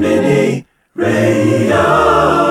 Mini Radio.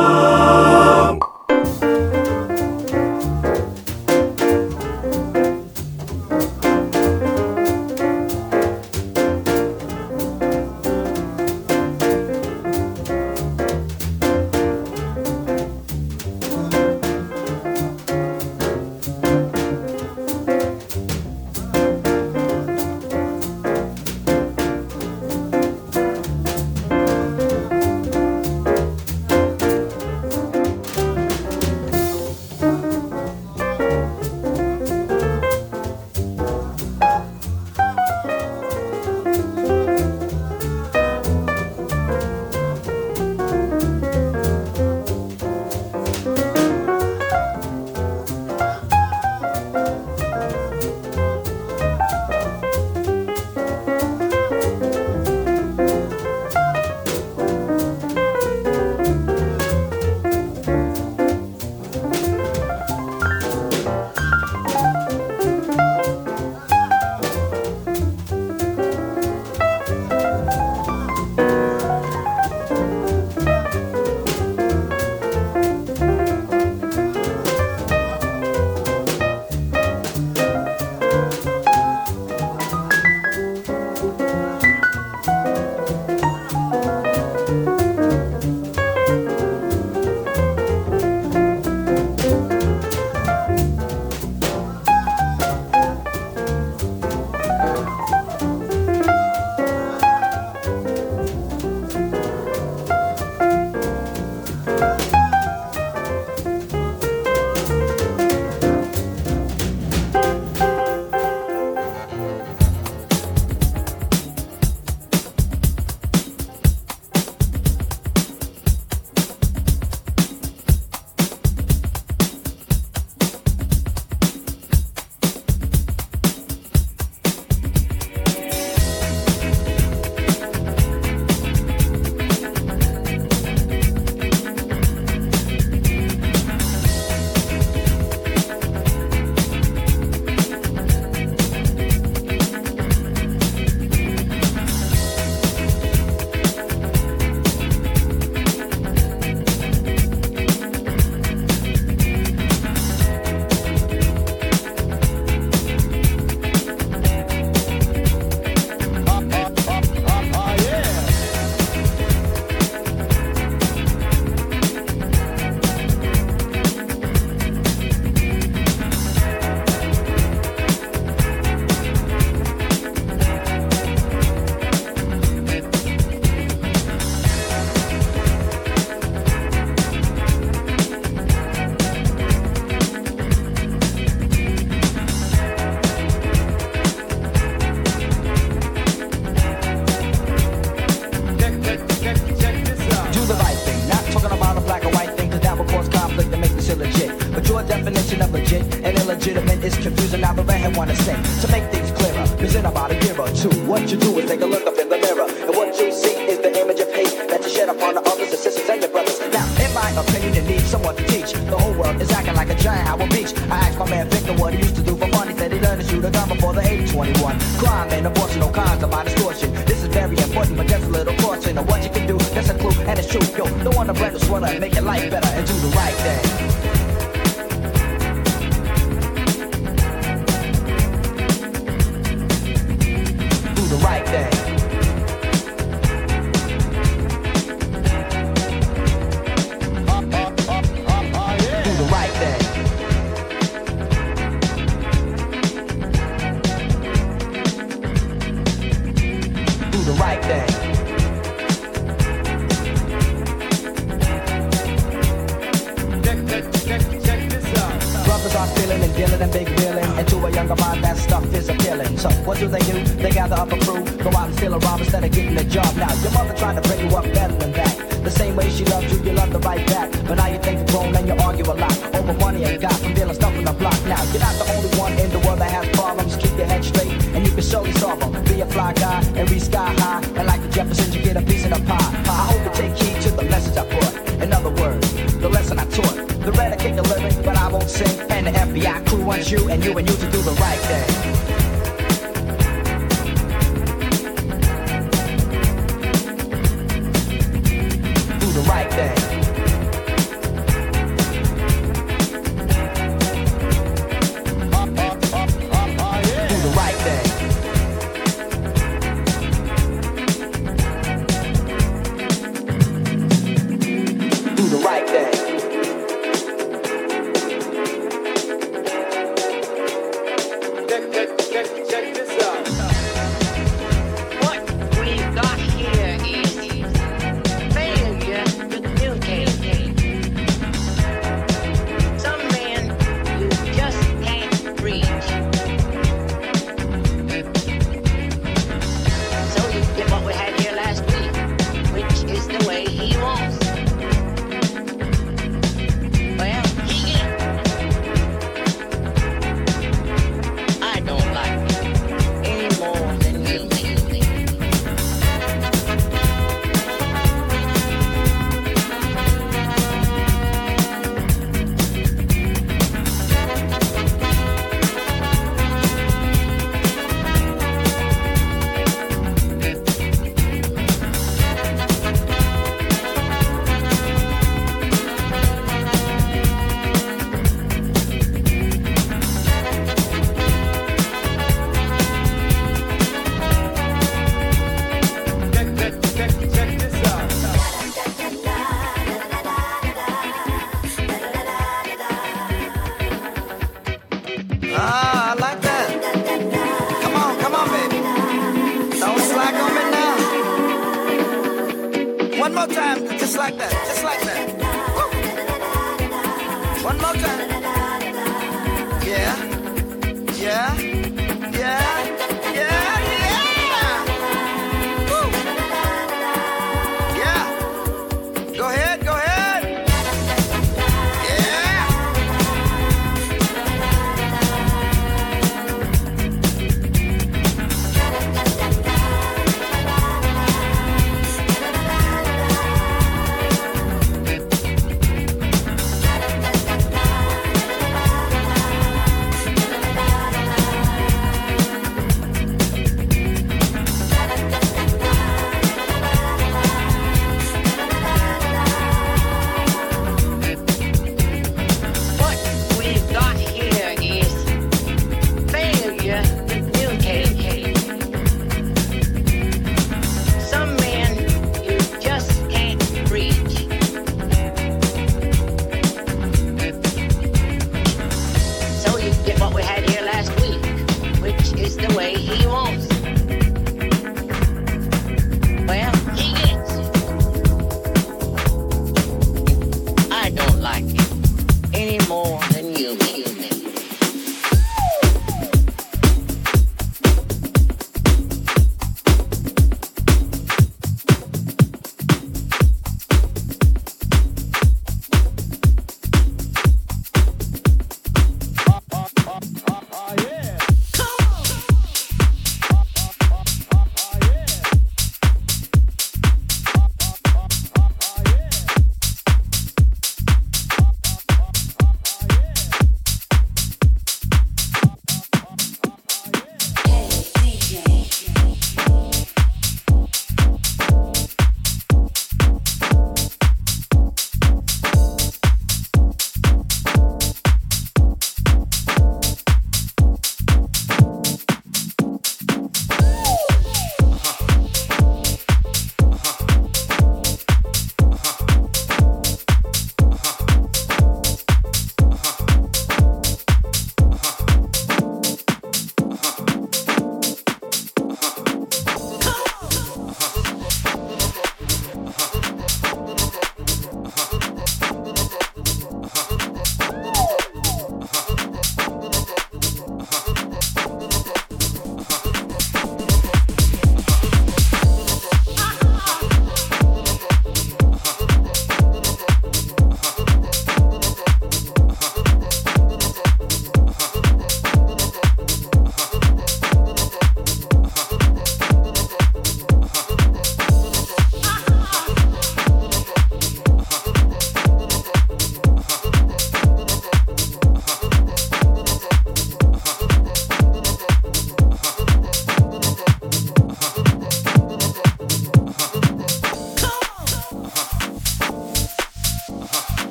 truth, yo. Don't wanna bread a sweater, make your life better and do the right thing.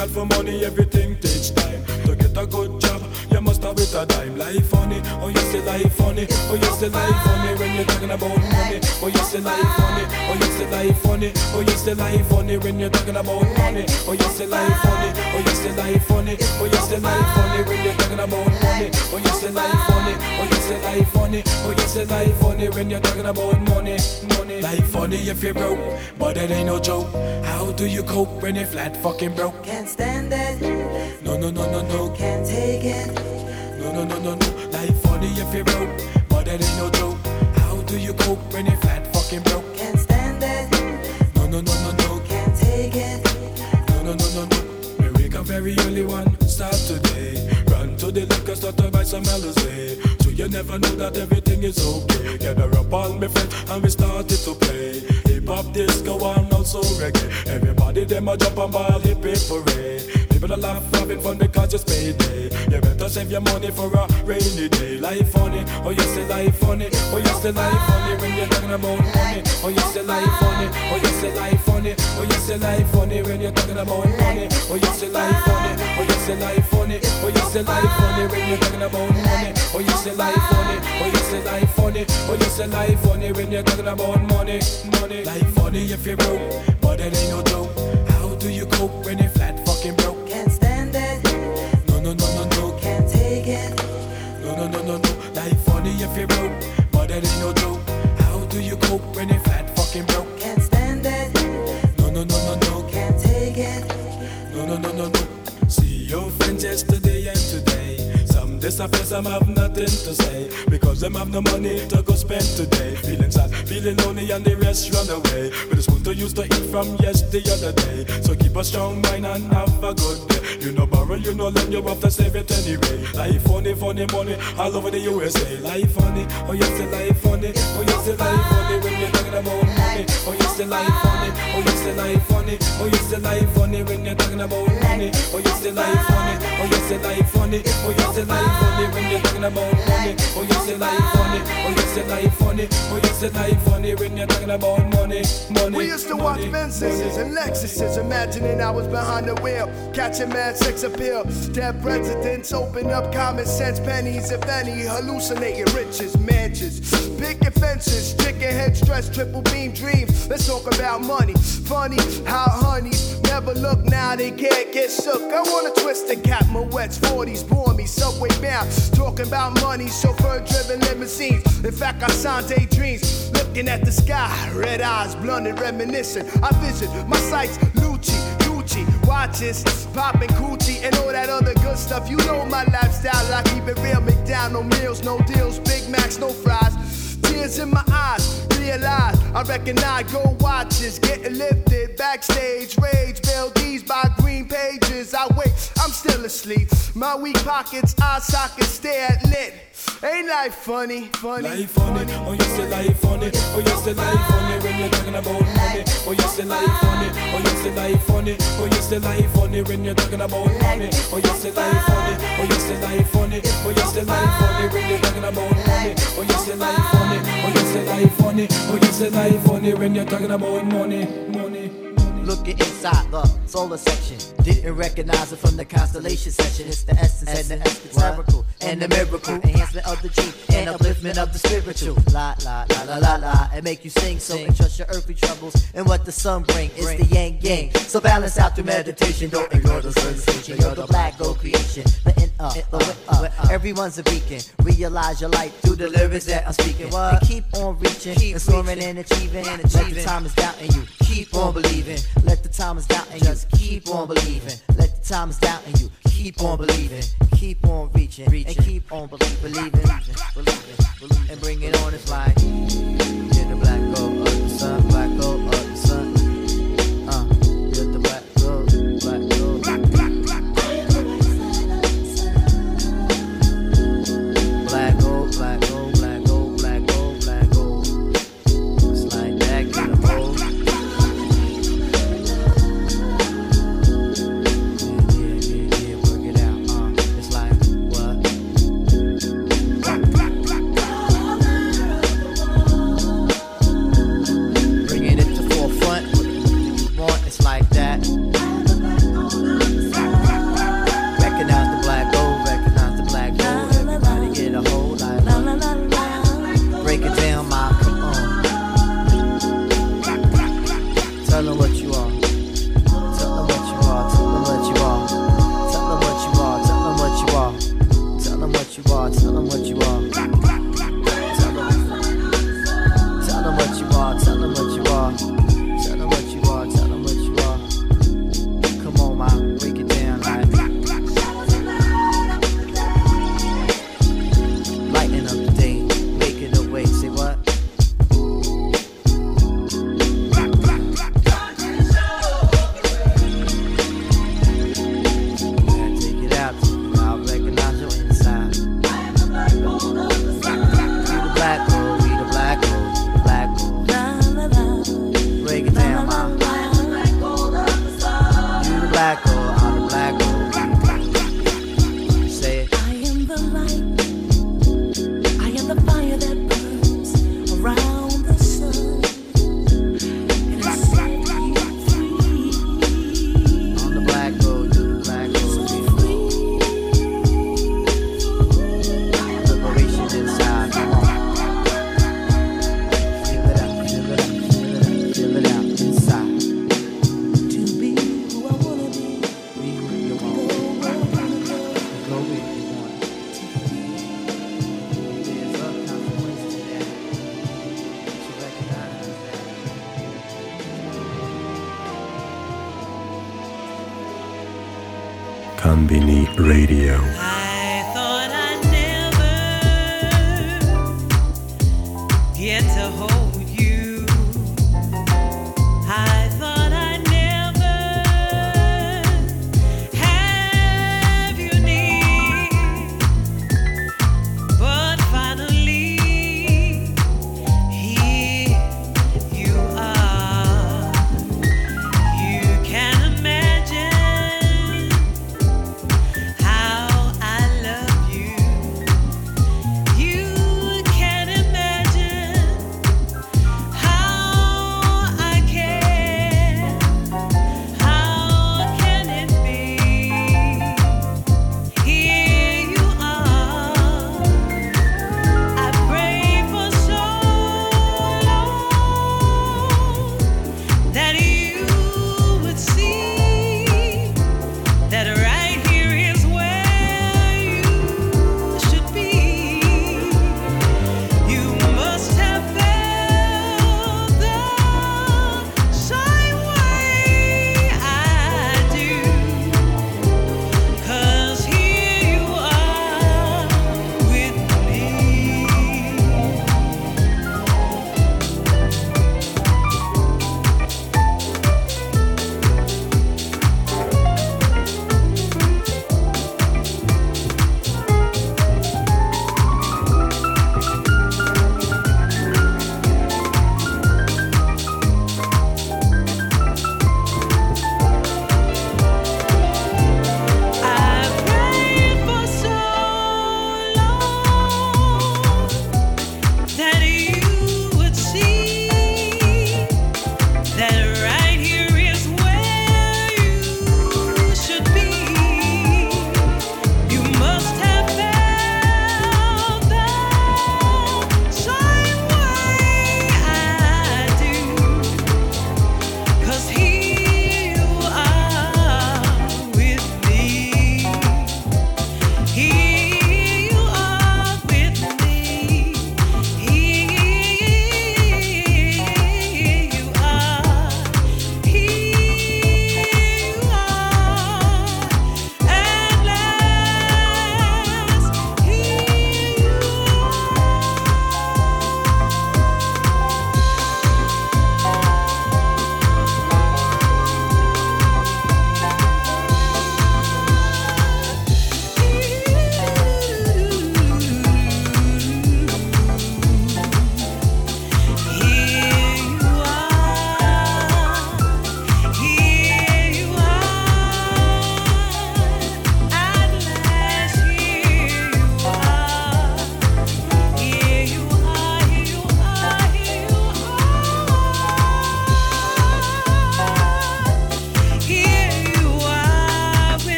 Hard for money, everything takes time. To get a good job, you must have with a dime. Life funny, oh you say life funny, oh you say life funny when you're talking about money. Oh you say life funny, oh you say life funny, oh you say life funny when you're talking about money. Oh you say life funny, oh you say life funny, oh you say life funny when you're talking about money. Oh you say life funny, oh you say life funny, oh you say life funny when you're talking about money. Funny if you're broke, but it ain't no joke. How do you cope when you're flat fucking broke? Can't stand it, No no no no no. can't take it. No, no, no, no, no. Life funny if you're broke, but that ain't no joke. How do you cope when you're flat fucking broke? Can't stand it, No, no, no, no, no. can't take it. No, no, no, no, no. We wake up very early one, start today. Run to the liquor store to buy some Alizé. You never know that everything is okay. Gather up all my friends and we started to play. Hip hop, disco, and also reggae. Everybody them a jump and ball hip hip parade. People laugh having fun because it's payday. You better save your money for a rainy day. Life funny, oh you say life funny, oh you say life funny when you're talking about money. Oh you say life funny, oh you say life funny, oh you say life funny when you're talking about money. Oh you say life funny, oh you say life funny, oh you say life funny when you're talking about money. Oh you say life funny, oh you say life funny, oh you say life funny when you're talking about money. Money, life funny if you're broke, but it ain't no joke. How do you cope when you're Some disappear, some have nothing to say. Because them have no money to go spend today. Feeling sad, feeling lonely, and the rest run away. With the spoon to use to eat from yes the other day. So keep a strong mind and have a good day. You know borrow, you know lend, you have to save it anyway. Life funny, funny money all over the USA. Life funny, oh yes, the life funny. Oh yes, the life funny when you're talking about money. Oh yes, the life funny. Oh yes, the life funny. Oh yes, the life funny when you're talking about money. Oh yes, the life funny. Oh yes, the life funny. Oh yes, the life funny when you're talking about money. Oh yes, the life funny. Oh yes, the life funny. Oh yes, the life funny when you're talking about money. Money. We used to watch money, Benzes and Lexuses, imagining I was behind the wheel, catching mad sex appeal. Dead presidents open up common sense pennies, if any, hallucinating riches, mansions, picket fences, chicken head stress, triple beam dreams. Let's talk about money. Funny how honeys never look now, they can't get shook. I wanna twist the cap, my wets, 40s, bore me, subway bound. Talking about money, chauffeur driven limousines. In fact, I signed daydreams, looking at the sky, red eyes, blunted, reminiscent. I vision my sights, Lucci, Gucci, watches, popping coochie, and all that other good stuff. You know my lifestyle, I keep it real. McDonald meals, no deals, Big Macs, no fries. Tears in my eyes, realize I recognize gold watches getting lifted backstage. Rage, these by green pages. I wait, I'm still asleep. My weak pockets, eye sockets stare at lit. Ain't life funny, funny, Life funny, oh yes, the life funny, oh yes, the life funny when you're talking about money. Oh yes, the life funny, oh yes, the life funny, oh yes, the life funny when you're talking about money. Oh yes, the life funny, oh yes, the life funny, oh yes, the life funny when you're talking about money. Oh yes, the life funny, oh yes, the life funny, oh yes, the life funny when you're talking about money, money. Looking inside the solar section. Didn't recognize it from the constellation section. It's the essence and the esoterical and the miracle. Enhancement of the G and upliftment of the spiritual. La la la la la la. And make you sing so and trust your earthly troubles and what the sun bring. It's the yang yang. So balance out through meditation. Don't ignore the sensation. You're the black gold creation. The in up, the way up. Everyone's a beacon. Realize your life through the lyrics that I'm speaking. And keep on reaching keep and soaring and achieving. and Let the time is doubting you. Keep on believing. Let the time is doubting you. Just keep on believing. Let the time is doubting you. Keep on believing. Keep on reaching. And keep on believing. Believing. Believing. Believing. And bring it on. It's like you're the black gold the sun. Black gold